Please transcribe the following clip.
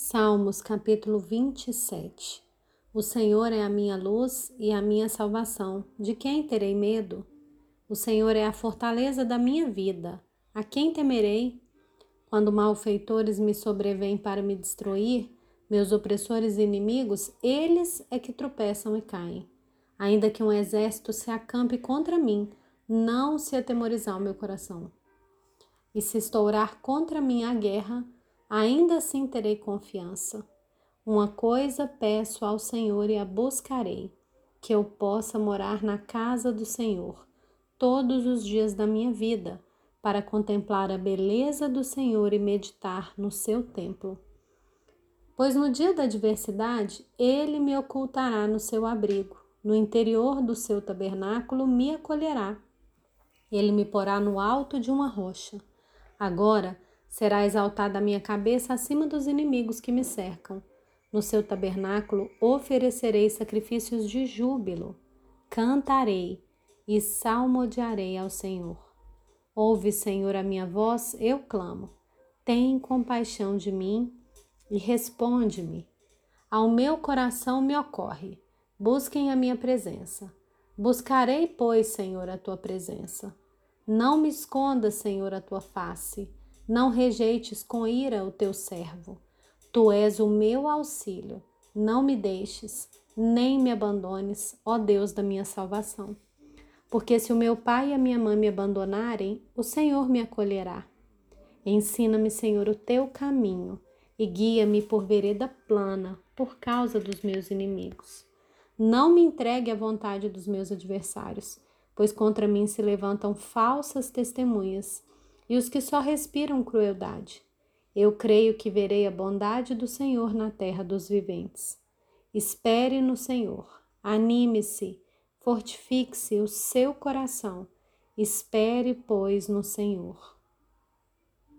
Salmos capítulo 27 O Senhor é a minha luz e a minha salvação. De quem terei medo? O Senhor é a fortaleza da minha vida. A quem temerei? Quando malfeitores me sobrevêm para me destruir, meus opressores e inimigos, eles é que tropeçam e caem. Ainda que um exército se acampe contra mim, não se atemorizar o meu coração. E se estourar contra mim a guerra, ainda assim terei confiança. Uma coisa peço ao Senhor e a buscarei, que eu possa morar na casa do Senhor todos os dias da minha vida, para contemplar a beleza do Senhor e meditar no seu templo. Pois no dia da adversidade, ele me ocultará no seu abrigo, no interior do seu tabernáculo me acolherá. Ele me porá no alto de uma rocha. Agora, Será exaltada a minha cabeça acima dos inimigos que me cercam. No seu tabernáculo oferecerei sacrifícios de júbilo, cantarei e salmodiarei ao Senhor. Ouve, Senhor, a minha voz, eu clamo. Tem compaixão de mim e responde-me. Ao meu coração me ocorre. Busquem a minha presença. Buscarei, pois, Senhor, a tua presença. Não me esconda, Senhor, a tua face. Não rejeites com ira o teu servo. Tu és o meu auxílio. Não me deixes, nem me abandones, ó Deus da minha salvação. Porque se o meu pai e a minha mãe me abandonarem, o Senhor me acolherá. Ensina-me, Senhor, o teu caminho e guia-me por vereda plana por causa dos meus inimigos. Não me entregue à vontade dos meus adversários, pois contra mim se levantam falsas testemunhas e os que só respiram crueldade. Eu creio que verei a bondade do Senhor na terra dos viventes. Espere no Senhor, anime-se, fortifique-se o seu coração. Espere, pois, no Senhor.